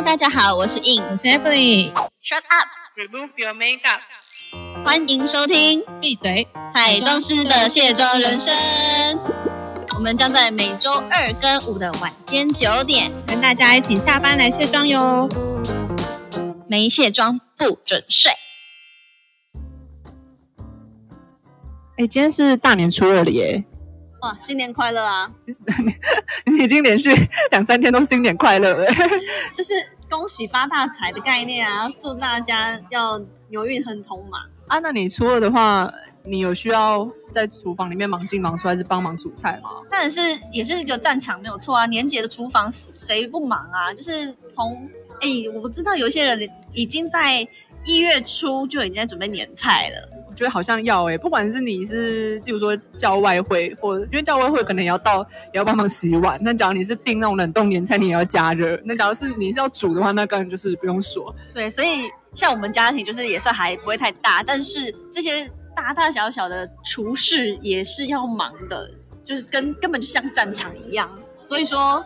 Hello，大家好，我是 In，我是 Emily。Shut up，Remove your makeup。欢迎收听闭嘴！彩妆师的卸妆人生。我们将在每周二跟五的晚间九点，跟大家一起下班来卸妆哟。没卸妆不准睡。哎，今天是大年初二了耶！哇，新年快乐啊！你已经连续 两三天都新年快乐了。就是恭喜发大财的概念啊，祝大家要牛运亨通嘛。啊，那你初二的话，你有需要在厨房里面忙进忙出，还是帮忙煮菜吗？当然是也是一个战场，没有错啊。年节的厨房谁不忙啊？就是从哎，我知道有一些人已经在一月初就已经在准备年菜了。觉得好像要哎、不管是你是，例如说叫外汇，或因为叫外汇可能也要到，也要帮忙洗碗。那假如你是订那种冷冻年菜，你也要加热。那假如是你是要煮的话，那当然就是不用说。对，所以像我们家庭就是也算还不会太大，但是这些大大小小的厨师也是要忙的，就是跟根本就像战场一样。所以说，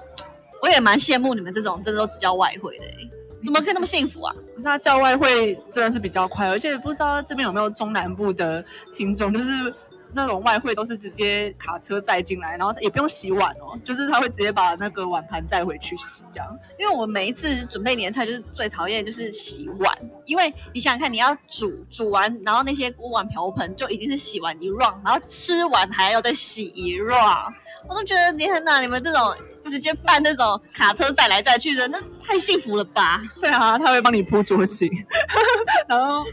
我也蛮羡慕你们这种真的都只叫外汇的、欸，怎么可以那么幸福啊？可是他叫外汇真的是比较快，而且不知道这边有没有中南部的听众，就是那种外汇都是直接卡车载进来，然后也不用洗碗哦，就是他会直接把那个碗盘载回去洗这样。因为我每一次准备年菜，就是最讨厌就是洗碗，因为你想想看，你要煮煮完，然后那些锅碗瓢盆就已经是洗完一 round，然后吃完还要再洗一 round，我都觉得你很哪，你们这种直接办那种卡车载来载去的，那太幸福了吧？对啊，他会帮你铺桌巾，然后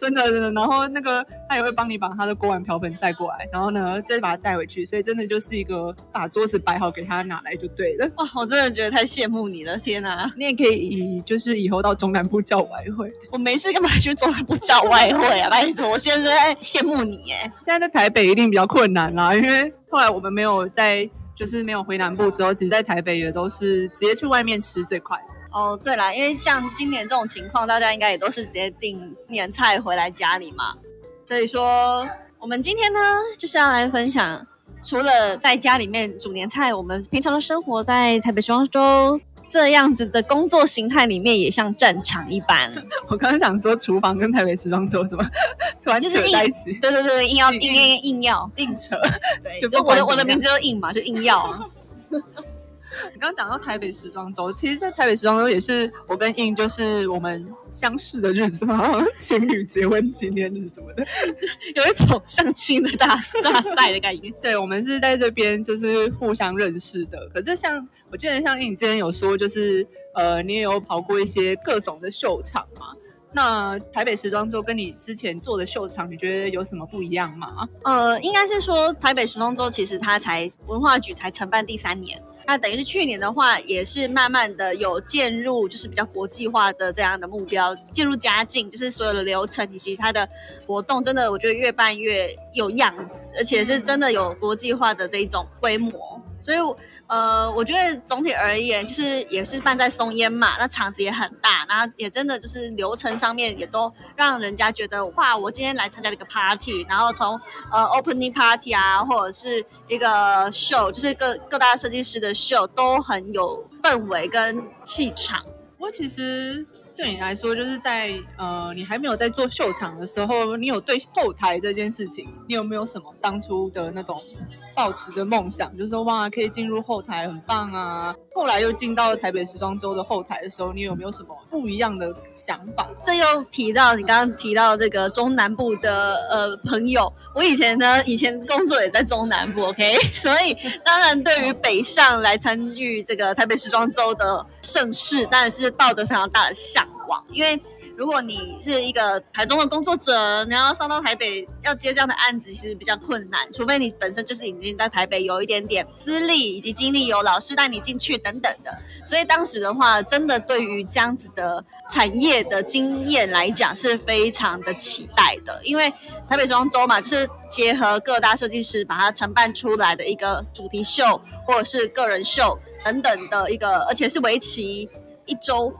真的真的，然后那个他也会帮你把他的锅碗瓢盆载过来，然后呢再把它载回去，所以真的就是一个把桌子摆好给他拿来就对了。哇，我真的觉得太羡慕你了，天哪！你也可以以就是以后到中南部叫外汇，我没事干嘛去中南部叫外汇啊？拜托，我现在羡慕你哎。现在在台北一定比较困难啦，因为后来我们没有在，就是没有回南部之后，其实在台北也都是直接去外面吃最快。哦，对啦，因为像今年这种情况，大家应该也都是直接订年菜回来家里嘛。所以说，我们今天呢，就是要来分享，除了在家里面煮年菜，我们平常的生活在台北双州这样子的工作形态里面，也像战场一般。我刚刚想说厨房跟台北时装周怎么，突然扯在一起，对对对，硬要硬硬硬硬要，硬扯。对，就就我的我的名字就硬嘛，就硬要啊。你刚刚讲到台北时装周，其实，在台北时装周也是我跟印就是我们相识的日子嘛，情侣结婚纪念日什么的。有一种相亲的大大赛的感觉。对，我们是在这边就是互相认识的。可是像我记得像你之前有说，就是呃，你也有跑过一些各种的秀场嘛。那台北时装周跟你之前做的秀场，你觉得有什么不一样吗？呃，应该是说台北时装周其实它才文化局才承办第三年，那等于是去年的话也是慢慢的有渐入就是比较国际化的这样的目标，渐入佳境，就是所有的流程以及它的活动，真的我觉得越办越有样子，而且是真的有国际化的这一种规模，所以。呃，我觉得总体而言，就是也是办在松烟嘛，那场子也很大，然后也真的就是流程上面也都让人家觉得哇，我今天来参加了一个 party，然后从呃 opening party 啊，或者是一个 show，就是各各大设计师的 show 都很有氛围跟气场。不过其实对你来说，就是在呃你还没有在做秀场的时候，你有对后台这件事情，你有没有什么当初的那种抱持着梦想，就是说哇可以进入后台很棒啊？后来又进到台北时装周的后台的时候，你有没有什么不一样的想法？这又提到你刚刚提到这个中南部的呃朋友，我以前呢，以前工作也在中南部，OK，所以当然对于北上来参与这个台北时装周的盛事，当然是抱着非常大的向往，因为。如果你是一个台中的工作者，你要上到台北要接这样的案子，其实比较困难，除非你本身就是已经在台北有一点点资历以及经历，有老师带你进去等等的。所以当时的话，真的对于这样子的产业的经验来讲，是非常的期待的。因为台北时装周嘛，就是结合各大设计师把它承办出来的一个主题秀，或者是个人秀等等的一个，而且是为期一周。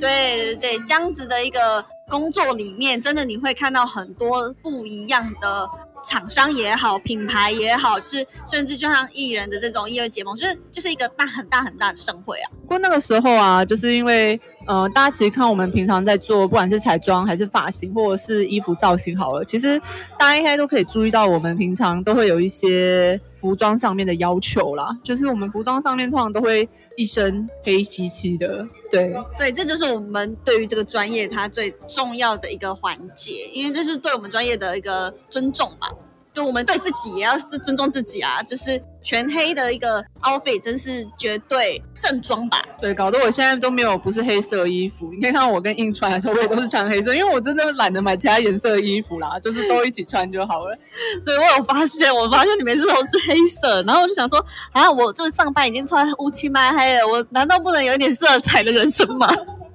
对对对，这样子的一个工作里面，真的你会看到很多不一样的厂商也好，品牌也好，是甚至就像艺人的这种艺人结盟，就是就是一个大很大很大的盛会啊。不过那个时候啊，就是因为呃，大家其实看我们平常在做，不管是彩妆还是发型，或者是衣服造型，好了，其实大家应该都可以注意到，我们平常都会有一些服装上面的要求啦。就是我们服装上面通常都会一身黑漆漆的，对对，这就是我们对于这个专业它最重要的一个环节，因为这是对我们专业的一个尊重嘛。就我们对自己也要是尊重自己啊，就是全黑的一个 outfit，真是绝对正装吧。对，搞得我现在都没有不是黑色衣服。你可以看到我跟印穿的时候，我也都是穿黑色，因为我真的懒得买其他颜色的衣服啦，就是都一起穿就好了。对我有发现，我发现你每次都是黑色，然后我就想说，啊，我就是上班已经穿乌漆嘛黑了，我难道不能有一点色彩的人生吗？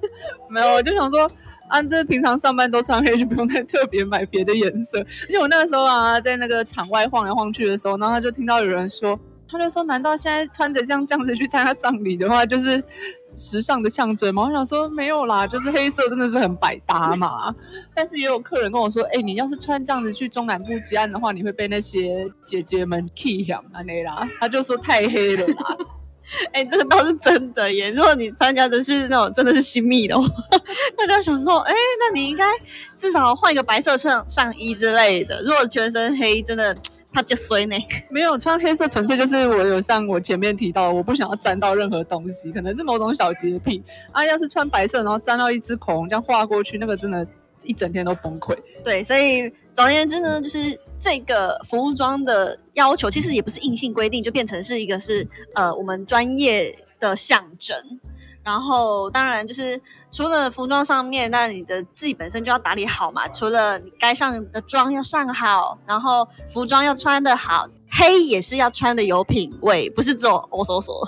没有，我就想说。啊，这平常上班都穿黑，就不用再特别买别的颜色。而且我那个时候啊，在那个场外晃来晃去的时候，然后他就听到有人说，他就说：“难道现在穿着这样这样子去参加葬礼的话，就是时尚的象征吗？”我想说没有啦，就是黑色真的是很百搭嘛。但是也有客人跟我说：“哎，你要是穿这样子去中南部接案的话，你会被那些姐姐们 key 响那啦。”他就说太黑了啦。哎，这个倒是真的耶！如果你参加的是那种真的是新密的话，大家想说，哎，那你应该至少换一个白色衬上衣之类的。如果全身黑，真的怕就衰呢。没有穿黑色，纯粹就是我有像我前面提到，我不想要沾到任何东西，可能是某种小洁癖啊。要是穿白色，然后沾到一支口红这样画过去，那个真的，一整天都崩溃。对，所以总而言之呢，就是。这个服装的要求其实也不是硬性规定，就变成是一个是呃我们专业的象征。然后当然就是除了服装上面，那你的自己本身就要打理好嘛。除了你该上的妆要上好，然后服装要穿的好，黑也是要穿的有品味，不是这种哦索索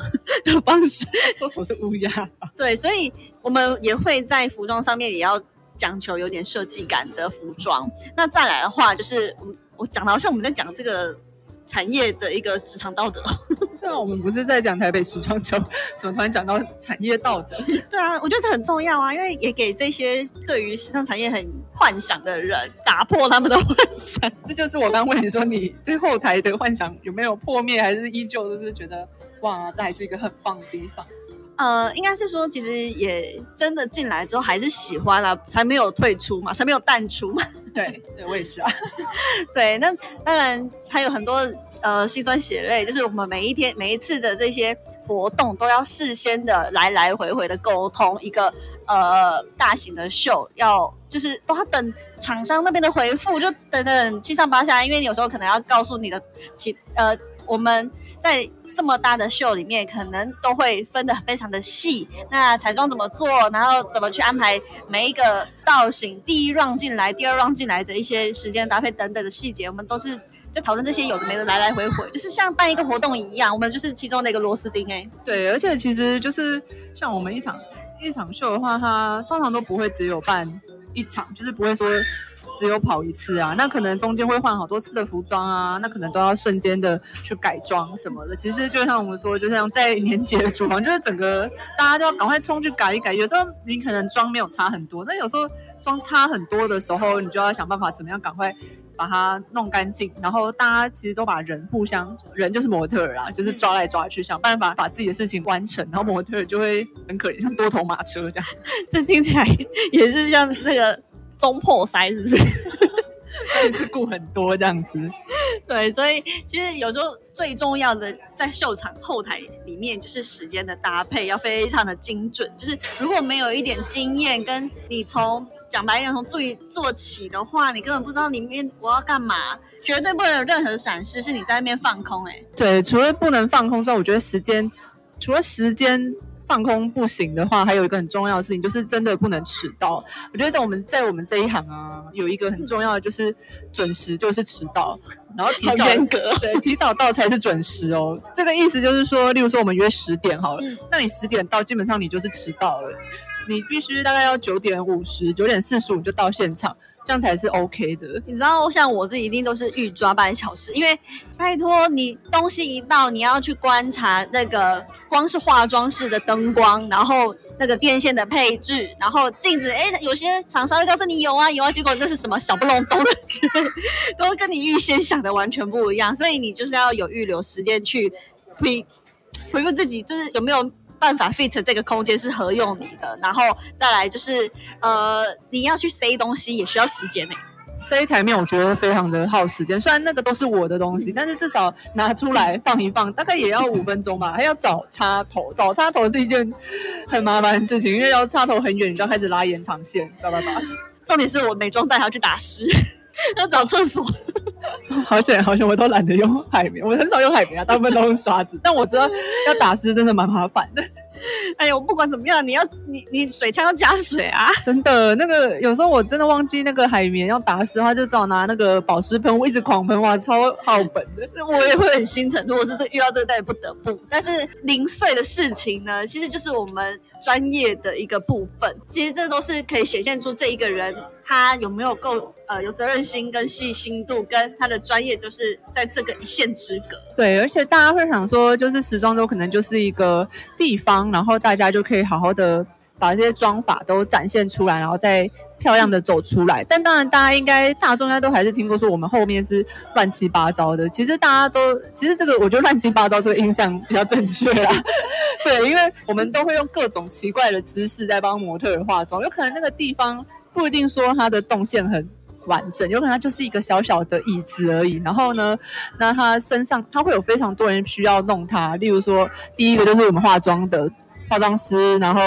的方式。索索是乌鸦。对，所以我们也会在服装上面也要讲求有点设计感的服装。那再来的话就是。我我讲的好像我们在讲这个产业的一个职场道德。对啊，我们不是在讲台北时装周，怎么突然讲到产业道德？对啊，我觉得这很重要啊，因为也给这些对于时尚产业很幻想的人打破他们的幻想。这就是我刚问你说，你这后台的幻想有没有破灭，还是依旧就是觉得哇，这还是一个很棒的地方？呃，应该是说，其实也真的进来之后还是喜欢了，才没有退出嘛，才没有淡出嘛。对，对我也是啊。对，那当然还有很多呃心酸血泪，就是我们每一天每一次的这些活动都要事先的来来回回的沟通，一个呃大型的秀要就是都要等厂商那边的回复，就等等七上八下，因为你有时候可能要告诉你的其呃我们在。这么大的秀里面，可能都会分得非常的细。那彩妆怎么做，然后怎么去安排每一个造型，第一 round 进来，第二 round 进来的一些时间搭配等等的细节，我们都是在讨论这些有的没的，来来回回，就是像办一个活动一样，我们就是其中的一个螺丝钉哎。对，而且其实就是像我们一场一场秀的话，它通常都不会只有办一场，就是不会说。只有跑一次啊，那可能中间会换好多次的服装啊，那可能都要瞬间的去改装什么的。其实就像我们说，就像在年节的厨房，就是整个大家都要赶快冲去改一改。有时候你可能妆没有差很多，那有时候妆差很多的时候，你就要想办法怎么样赶快把它弄干净。然后大家其实都把人互相，人就是模特儿啊，就是抓来抓去，想办法把自己的事情完成。然后模特儿就会很可怜，像多头马车这样。这听起来也是像那个。中破塞是不是？也是顾很多这样子，对，所以其实有时候最重要的在秀场后台里面，就是时间的搭配要非常的精准。就是如果没有一点经验，跟你从讲白一点从注意做起的话，你根本不知道里面我要干嘛，绝对不能有任何闪失，是你在那边放空。哎，对，除了不能放空之外，我觉得时间，除了时间。放空不行的话，还有一个很重要的事情，就是真的不能迟到。我觉得在我们在我们这一行啊，有一个很重要的就是准时就是迟到，然后提早对提早到才是准时哦。这个意思就是说，例如说我们约十点好了，那你十点到，基本上你就是迟到了。你必须大概要九点五十、九点四十五就到现场。这样才是 OK 的。你知道，像我自己一定都是预抓半小时，因为拜托你东西一到，你要去观察那个光是化妆室的灯光，然后那个电线的配置，然后镜子，哎，有些厂商会告诉你有啊有啊，结果那是什么小不隆咚的，都跟你预先想的完全不一样，所以你就是要有预留时间去回回顾自己，就是有没有。办法 fit 这个空间是合用你的，然后再来就是呃，你要去塞东西也需要时间呢。塞台面我觉得非常的耗时间，虽然那个都是我的东西，但是至少拿出来放一放，大概也要五分钟吧。还要找插头，找插头是一件很麻烦的事情，因为要插头很远，你就要开始拉延长线，知道吧？重点是我美妆袋还要去打湿，要找厕所。好险，好险！我都懒得用海绵，我很少用海绵啊，大部分都用刷子。但我知道 要打湿真的蛮麻烦的。哎呦，不管怎么样，你要你你水枪要加水啊！真的，那个有时候我真的忘记那个海绵要打湿的话，就只好拿那个保湿喷，我一直狂喷，哇，超耗本的。我也会很心疼，如果是这遇到这个，但也不得不。但是零碎的事情呢，其实就是我们专业的一个部分。其实这都是可以显现出这一个人他有没有够呃有责任心跟细心度，跟他的专业就是在这个一线之隔。对，而且大家会想说，就是时装周可能就是一个地方。然后大家就可以好好的把这些妆法都展现出来，然后再漂亮的走出来。但当然，大家应该大众应该都还是听过说我们后面是乱七八糟的。其实大家都，其实这个我觉得乱七八糟这个印象比较正确啦。对，因为我们都会用各种奇怪的姿势在帮模特化妆。有可能那个地方不一定说它的动线很完整，有可能它就是一个小小的椅子而已。然后呢，那它身上它会有非常多人需要弄它。例如说，第一个就是我们化妆的。化妆师，然后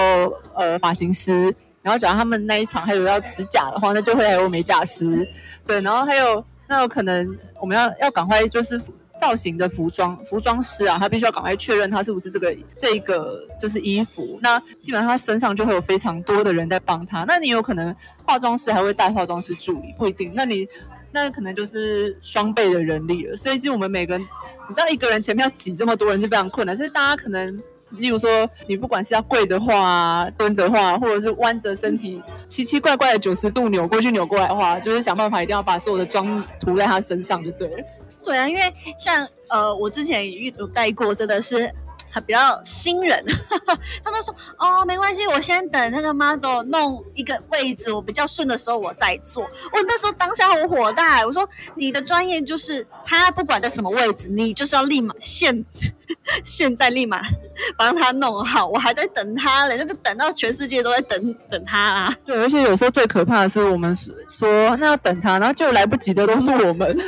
呃发型师，然后假如他们那一场还有要指甲的话，那就会还有美甲师，对，然后还有那有可能我们要要赶快就是造型的服装服装师啊，他必须要赶快确认他是不是这个这一个就是衣服，那基本上他身上就会有非常多的人在帮他，那你有可能化妆师还会带化妆师助理，不一定，那你那可能就是双倍的人力了，所以其实我们每个人，你知道一个人前面要挤这么多人是非常困难，所以大家可能。例如说，你不管是要跪着画、蹲着画，或者是弯着身体、奇奇怪怪的九十度扭过去、扭过来画，就是想办法一定要把所有的妆涂在他身上就对了。对啊，因为像呃，我之前遇有带过，真的是。他比较新人，他们说哦，没关系，我先等那个 model 弄一个位置，我比较顺的时候我再做。我那时候当下我火大，我说你的专业就是他不管在什么位置，你就是要立马现 现在立马 帮他弄好。我还在等他嘞，那个等到全世界都在等 等他啦。对，而且有时候最可怕的是，我们说那要等他，然后就来不及的都是我们。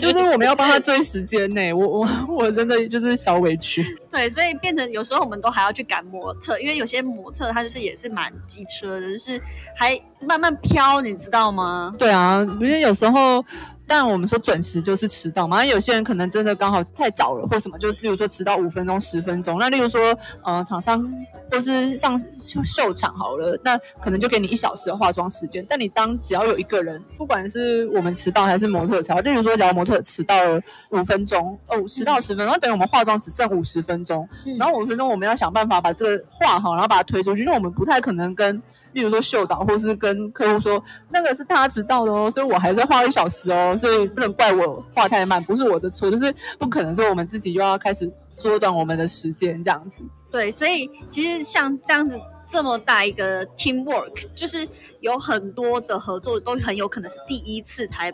就是我们要帮他追时间呢，我我我真的就是小委屈。对，所以变成有时候我们都还要去赶模特，因为有些模特他就是也是蛮机车的，就是还慢慢飘，你知道吗？对啊，不是有时候。但我们说准时就是迟到嘛，有些人可能真的刚好太早了或什么，就是例如说迟到五分钟、十分钟。那例如说，呃，厂商或是上秀场好了，那可能就给你一小时的化妆时间。但你当只要有一个人，不管是我们迟到还是模特迟到，例如说，假如模特迟到了五分钟，哦，迟到十分钟，等于我们化妆只剩五十分钟。然后五分钟我们要想办法把这个画好，然后把它推出去，因为我们不太可能跟。例如说秀导，或是跟客户说那个是他迟到的哦，所以我还在画一小时哦，所以不能怪我画太慢，不是我的错，就是不可能说我们自己又要开始缩短我们的时间这样子。对，所以其实像这样子这么大一个 team work，就是有很多的合作都很有可能是第一次才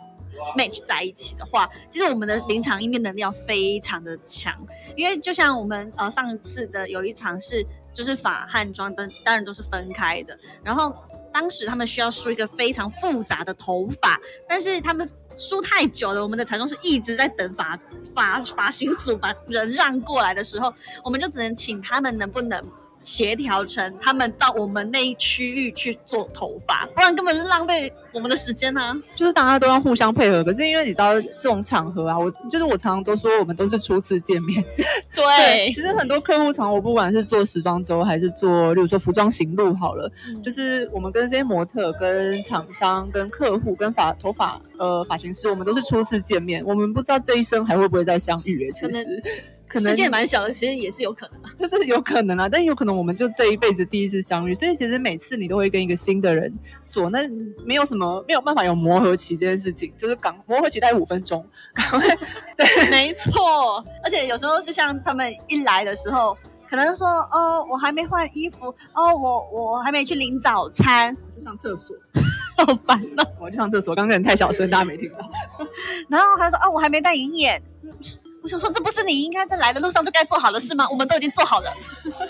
match 在一起的话，其实我们的临场应变能力要非常的强，因为就像我们呃上次的有一场是。就是法汉装灯当然都是分开的，然后当时他们需要梳一个非常复杂的头发，但是他们梳太久了，我们的彩妆师一直在等发发发型组把人让过来的时候，我们就只能请他们能不能。协调成他们到我们那一区域去做头发，不然根本是浪费我们的时间呢。就是大家都要互相配合，可是因为你知道这种场合啊，我就是我常常都说我们都是初次见面。对，其实很多客户场，我不管是做时装周还是做，例如说服装行路好了，就是我们跟这些模特、跟厂商、跟客户、跟发头发呃发型师，我们都是初次见面，我们不知道这一生还会不会再相遇诶。其实。可能世界蛮小的，其实也是有可能的。就是有可能啊，但有可能我们就这一辈子第一次相遇，所以其实每次你都会跟一个新的人做，那没有什么没有办法有磨合期这件事情，就是赶磨合期大概五分钟，赶快对，没错，而且有时候就像他们一来的时候，可能说哦，我还没换衣服，哦，我我还没去领早餐，我去上厕所，好烦呐。我去上厕所，刚刚人太小声，大家没听到。然后还说哦，我还没带银眼。我想说，这不是你应该在来的路上就该做好的事吗？我们都已经做好了。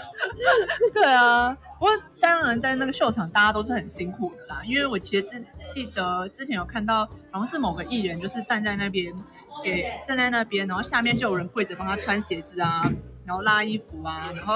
对啊，不过三人在那个秀场，大家都是很辛苦的啦。因为我其实记记得之前有看到，好像是某个艺人，就是站在那边给站在那边，然后下面就有人跪着帮他穿鞋子啊，然后拉衣服啊，然后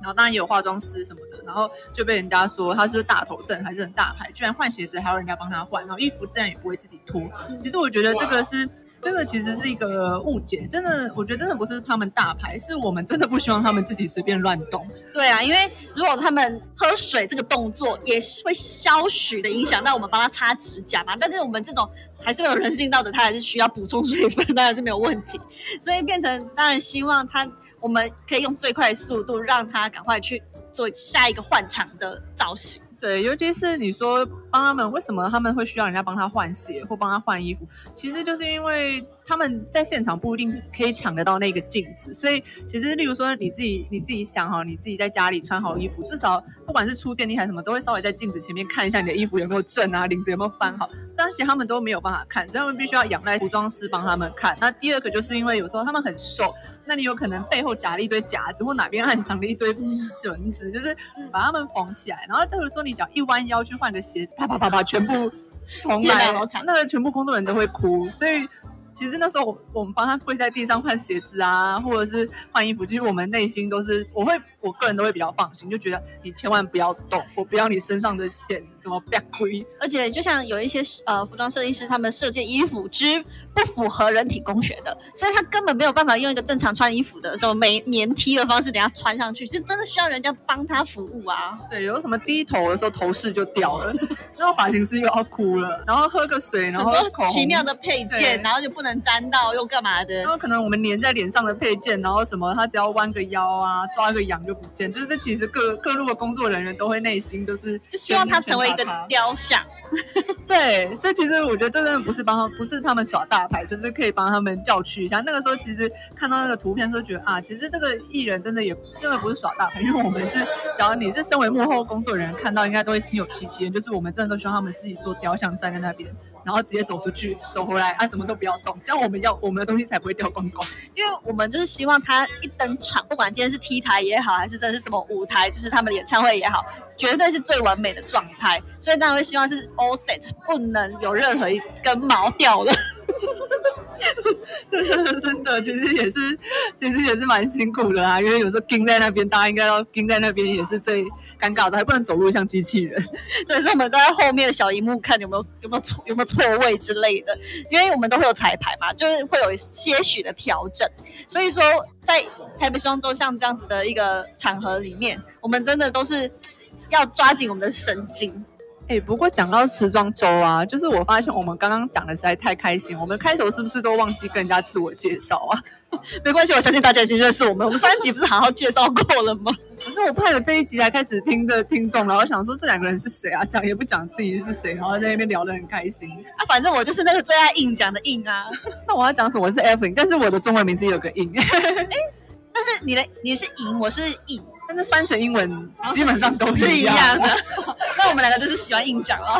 然后当然也有化妆师什么的，然后就被人家说他是大头症还是很大牌，居然换鞋子还要人家帮他换，然后衣服自然也不会自己脱。其实我觉得这个是。这个其实是一个误解，真的，我觉得真的不是他们大牌，是我们真的不希望他们自己随便乱动。对啊，因为如果他们喝水这个动作也是会消许的影响到我们帮他擦指甲嘛，但是我们这种还是会有人性道德，他还是需要补充水分，当然是没有问题。所以变成当然希望他，我们可以用最快速度让他赶快去做下一个换场的造型。对，尤其是你说帮他们，为什么他们会需要人家帮他换鞋或帮他换衣服？其实就是因为他们在现场不一定可以抢得到那个镜子，所以其实例如说你自己你自己想哈，你自己在家里穿好衣服，至少不管是出电梯还是什么，都会稍微在镜子前面看一下你的衣服有没有正啊，领子有没有翻好。但是他们都没有办法看，所以他们必须要仰赖服装师帮他们看。那第二个就是因为有时候他们很瘦，那你有可能背后夹了一堆夹子，或哪边暗藏了一堆绳子，就是把他们缝起来。然后例如说你。脚一弯腰去换个鞋子，啪啪啪啪，全部重来，那个全部工作人员都会哭，所以。其实那时候我我们帮他跪在地上换鞋子啊，或者是换衣服，其实我们内心都是我会我个人都会比较放心，就觉得你千万不要动，我不要你身上的线什么别亏。而且就像有一些呃服装设计师，他们设计衣服之不符合人体工学的，所以他根本没有办法用一个正常穿衣服的什么棉棉 T 的方式等下穿上去，就真的需要人家帮他服务啊。对，有什么低头的时候头饰就掉了，然后发型师又要哭了，然后喝个水，然后奇妙的配件，然后就不。能沾到又干嘛的？然后可能我们粘在脸上的配件，然后什么，他只要弯个腰啊，抓个痒就不见。就是其实各各路的工作人员都会内心都是就希望他成为一个雕像。对，所以其实我觉得这真的不是帮他，不是他们耍大牌，就是可以帮他们叫屈一下。那个时候其实看到那个图片时候，觉得啊，其实这个艺人真的也真的不是耍大牌，因为我们是，假如你是身为幕后工作人员看到，应该都会心有戚戚焉。就是我们真的都希望他们自己做雕像站在那边。然后直接走出去，走回来，啊，什么都不要动，这样我们要我们的东西才不会掉光光。因为我们就是希望他一登场，不管今天是 T 台也好，还是这是什么舞台，就是他们的演唱会也好，绝对是最完美的状态。所以当然会希望是 all set，不能有任何一根毛掉了。真的真的，其实也是，其实也是蛮辛苦的啊。因为有时候盯在那边，大家应该要盯在那边，也是最。尴尬的还不能走路像机器人，对，所以我们都在后面的小荧幕看有没有有没有错有没有错位之类的，因为我们都会有彩排嘛，就是会有些许的调整。所以说，在台北双周像这样子的一个场合里面，我们真的都是要抓紧我们的神经。哎，不过讲到时装周啊，就是我发现我们刚刚讲的实在太开心，我们开头是不是都忘记跟人家自我介绍啊？没关系，我相信大家已经认识我们。我们上一集不是好好介绍过了吗？可是我怕有这一集才开始听的听众，然后想说这两个人是谁啊？讲也不讲自己是谁，然后在那边聊得很开心。啊，反正我就是那个最爱硬讲的硬啊。那我要讲什么？我是 Evelyn，但是我的中文名字有个硬。哎，但是你的你是银，我是硬。但是翻成英文基本上都是一样的，那我们两个就是喜欢硬讲啊。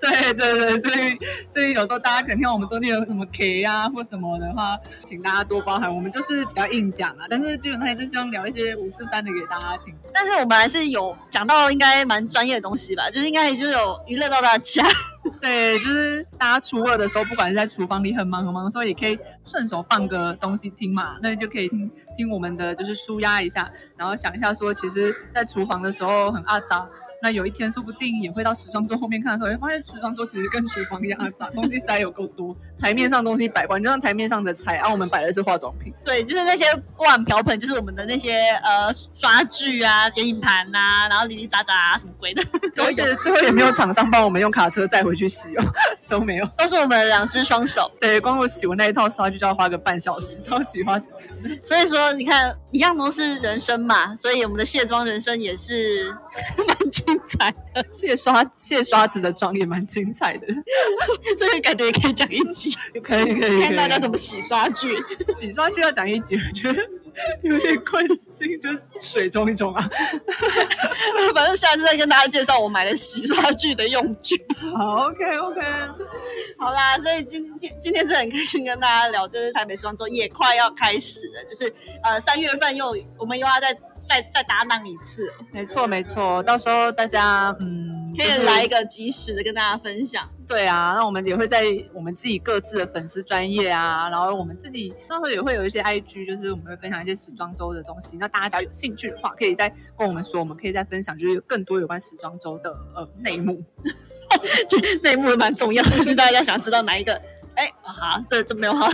对对对，所以所以有时候大家可能听我们中间有什么 K 啊或什么的话，请大家多包涵。我们就是比较硬讲啊，但是基本上还是希望聊一些五四三的给大家听。但是我们还是有讲到应该蛮专业的东西吧，就是应该也就是有娱乐到大家。对，就是大家初二的时候，不管是在厨房里很忙很忙的时候，也可以顺手放个东西听嘛，那就可以听听我们的，就是舒压一下，然后想一下说，其实，在厨房的时候很阿杂，那有一天说不定也会到时装桌后面看的时候，会发现时装桌其实跟厨房一样啊，杂东西塞有够多，台面上东西摆不完，就像台面上的菜，啊，我们摆的是化妆品。对，就是那些锅碗瓢盆，就是我们的那些呃刷具啊、眼影盘呐、然后零零杂杂啊什么鬼的都而，且最后也没有厂商帮我们用卡车载回去洗哦，都没有。都是我们两只双手。对，光我洗我那一套刷具就要花个半小时，超级花时间。所以说，你看，一样都是人生嘛，所以我们的卸妆人生也是 蛮精彩的。卸刷卸刷子的妆也蛮精彩的，这个感觉也可以讲一集，可以可以看大家怎么洗刷具。洗刷具要讲一集，我觉得有点困境，就是水冲一冲啊。反正下次再跟大家介绍我买的洗刷具的用具。好，OK OK。好啦，所以今今今天真的很开心跟大家聊，就是台北时装周也快要开始了，就是呃三月份又我们又要再再再搭档一次，没错没错，到时候大家嗯，可以来一个及时的跟大家分享。对啊，那我们也会在我们自己各自的粉丝专业啊，然后我们自己到时候也会有一些 IG，就是我们会分享一些时装周的东西。那大家只要有兴趣的话，可以再跟我们说，我们可以再分享，就是有更多有关时装周的呃内幕。就内幕蛮重要的，不知道大家想知道哪一个？哎，好，这这没有好，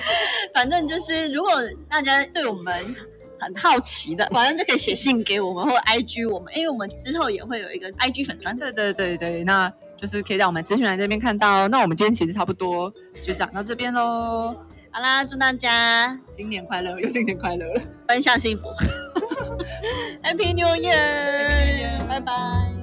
反正就是如果大家对我们很好奇的，反正就可以写信给我们或 IG 我们，因为我们之后也会有一个 IG 粉专。对对对对，那就是可以在我们资讯栏这边看到。那我们今天其实差不多就讲到这边喽，好啦，祝大家新年快乐，又新年快乐了。分享幸福，Happy New Year，拜拜。